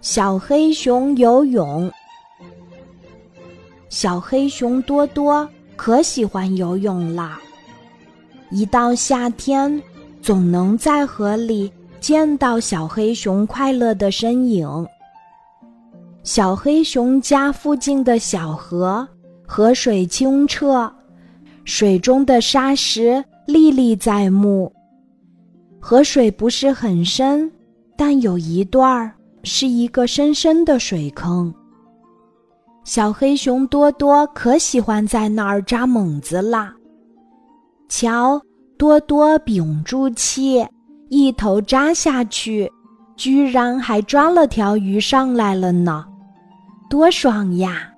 小黑熊游泳。小黑熊多多可喜欢游泳啦！一到夏天，总能在河里见到小黑熊快乐的身影。小黑熊家附近的小河，河水清澈，水中的沙石历历在目。河水不是很深，但有一段儿是一个深深的水坑。小黑熊多多可喜欢在那儿扎猛子啦！瞧，多多屏住气，一头扎下去，居然还抓了条鱼上来了呢，多爽呀！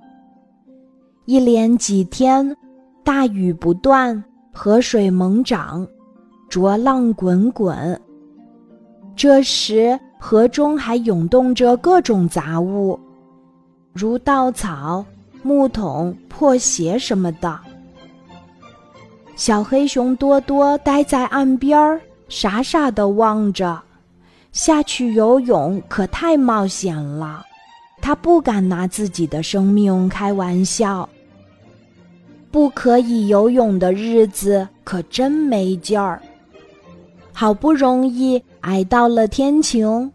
一连几天，大雨不断，河水猛涨。浊浪滚滚，这时河中还涌动着各种杂物，如稻草、木桶、破鞋什么的。小黑熊多多待在岸边儿，傻傻的望着。下去游泳可太冒险了，他不敢拿自己的生命开玩笑。不可以游泳的日子可真没劲儿。好不容易挨到了天晴，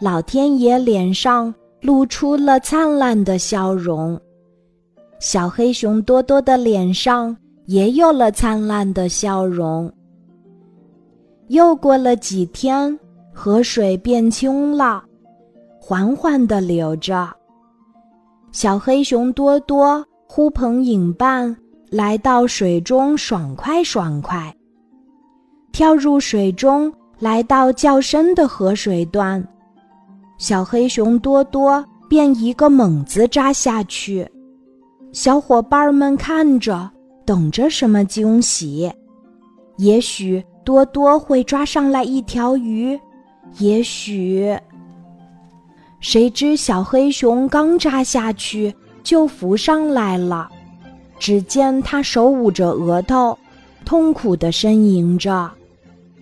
老天爷脸上露出了灿烂的笑容，小黑熊多多的脸上也有了灿烂的笑容。又过了几天，河水变清了，缓缓地流着。小黑熊多多呼朋引伴来到水中，爽快爽快。跳入水中，来到较深的河水段，小黑熊多多便一个猛子扎下去。小伙伴们看着，等着什么惊喜？也许多多会抓上来一条鱼，也许……谁知小黑熊刚扎下去，就浮上来了。只见他手捂着额头，痛苦地呻吟着。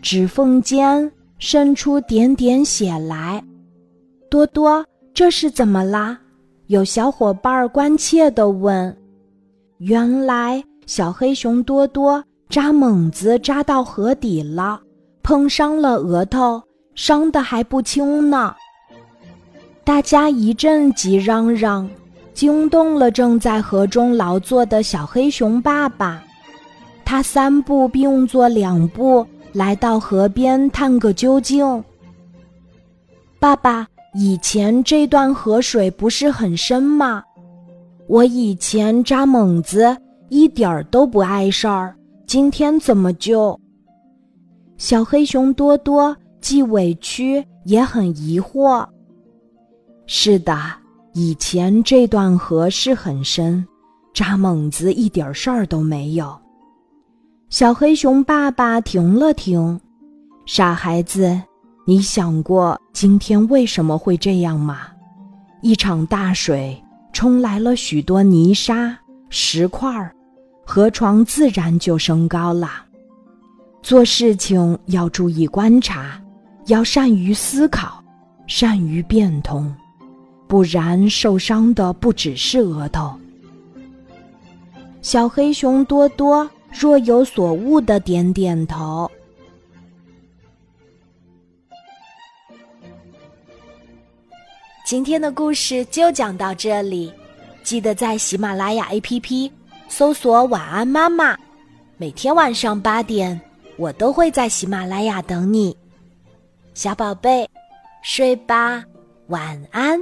指缝间渗出点点血来，多多，这是怎么啦？有小伙伴关切地问。原来小黑熊多多扎猛子扎到河底了，碰伤了额头，伤得还不轻呢。大家一阵急嚷嚷，惊动了正在河中劳作的小黑熊爸爸。他三步并作两步。来到河边探个究竟。爸爸，以前这段河水不是很深吗？我以前扎猛子一点儿都不碍事儿，今天怎么就……小黑熊多多既委屈也很疑惑。是的，以前这段河是很深，扎猛子一点事儿都没有。小黑熊爸爸停了停，傻孩子，你想过今天为什么会这样吗？一场大水冲来了许多泥沙、石块儿，河床自然就升高了。做事情要注意观察，要善于思考，善于变通，不然受伤的不只是额头。小黑熊多多。若有所悟的点点头。今天的故事就讲到这里，记得在喜马拉雅 APP 搜索“晚安妈妈”，每天晚上八点，我都会在喜马拉雅等你，小宝贝，睡吧，晚安。